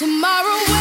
tomorrow.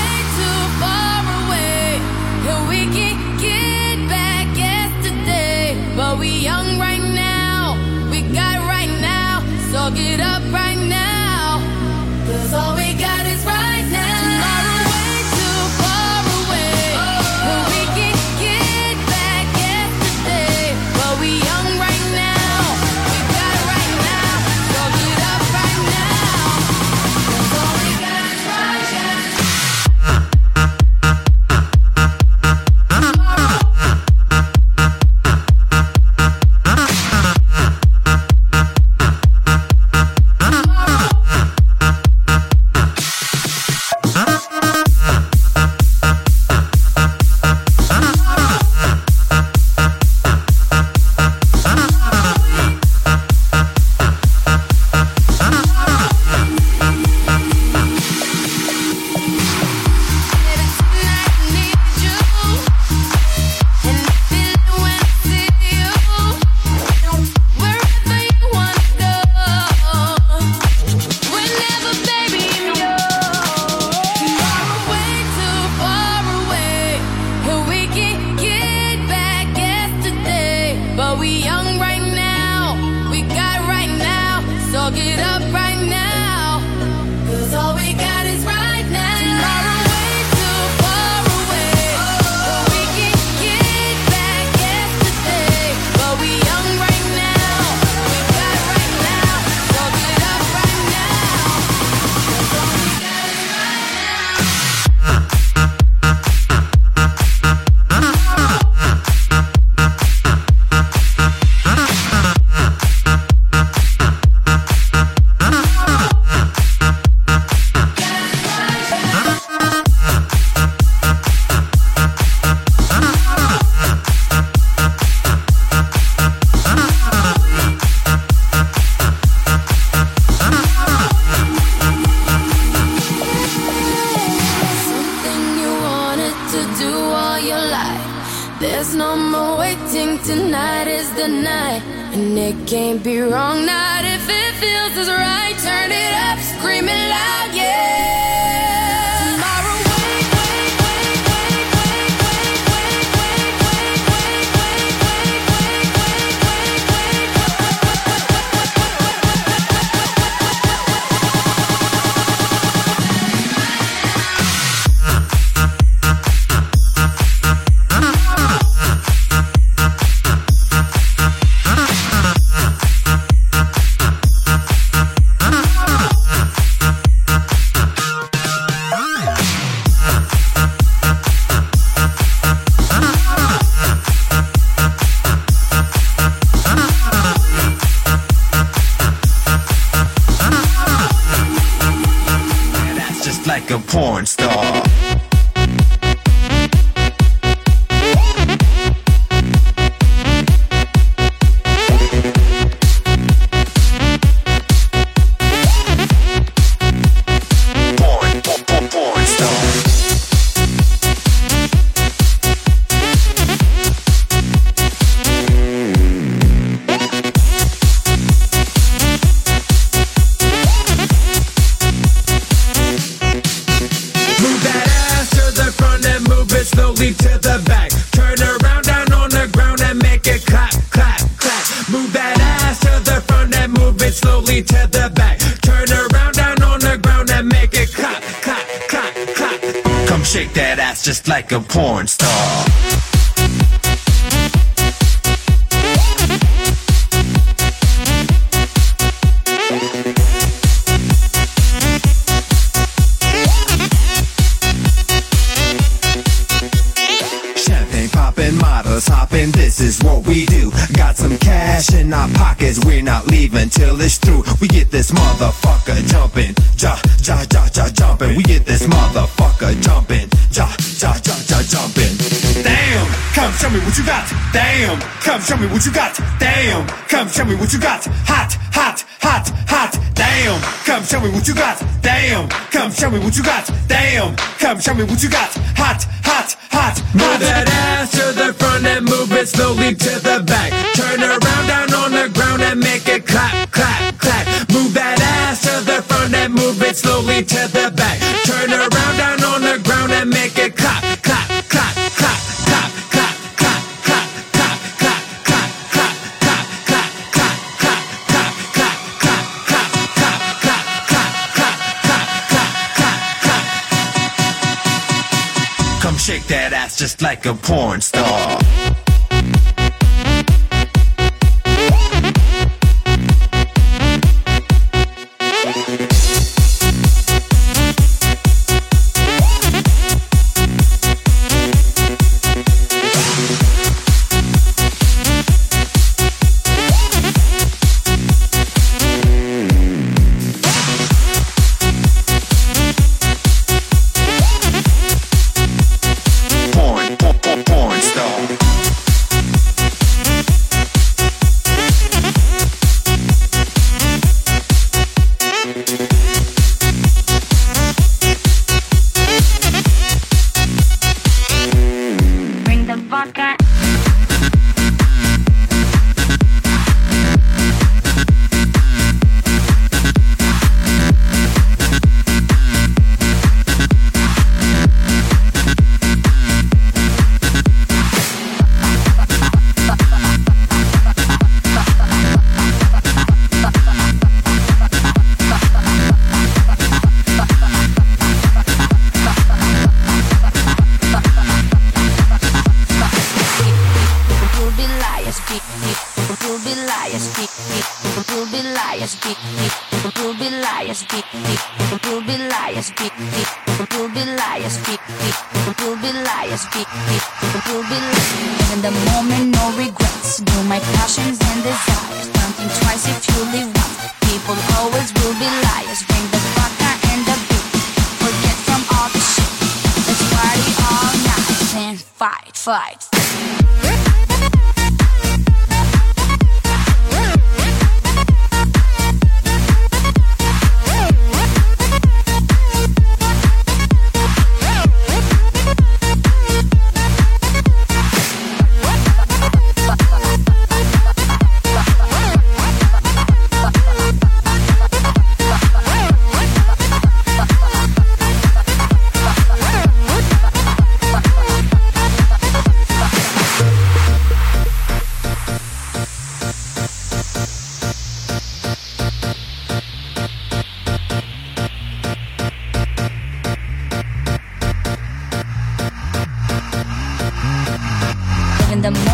Like a porn star. Champagne popping, models hopping, this is what we do. Got some cash in our pockets, we're not leaving till it's through. We get this motherfucker jumping, ja, ja, ja, ja, jumping. We get this motherfucker jumping, ja, ja, ja, ja, jumping. Damn, come show me what you got. Damn, come show me what you got. Damn, come show me what you got. Hot, hot, hot, hot. Damn, come show me what you got. Damn, come show me what you got. Damn, come show me what you got. Hot, hot, hot. Move that ass to the front and move it slowly to the back. Turn around down on the ground and make it clap, clap, clap. Move that ass to the front and move it slowly to the Come shake that ass just like a porn star.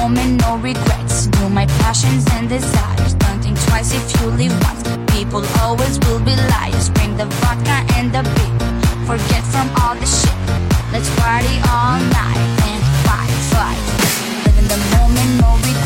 moment, no regrets. do my passions and desires. Don't think twice if you live once. People always will be liars. Bring the vodka and the beer. Forget from all the shit. Let's party all night and fight, fight. Live in the moment, no regrets.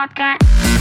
podcast.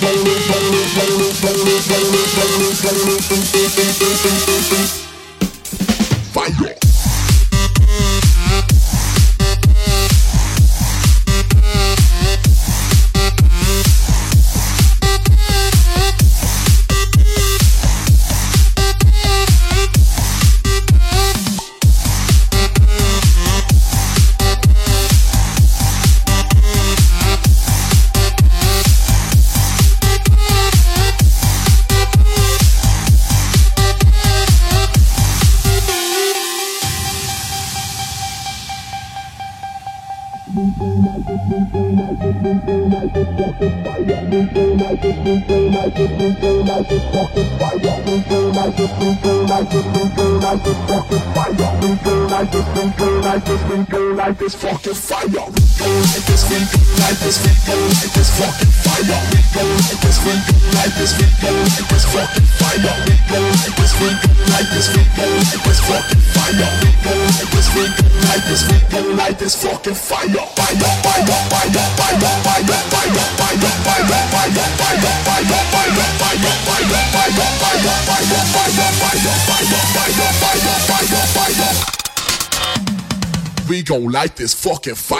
Thank you. 45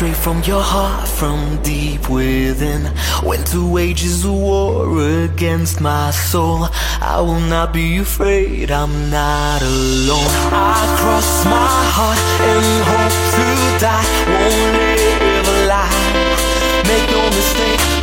straight from your heart, from deep within. When two wages of war against my soul, I will not be afraid, I'm not alone. I cross my heart and hope to die, won't live a lie. Make no mistake.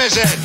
Time is it?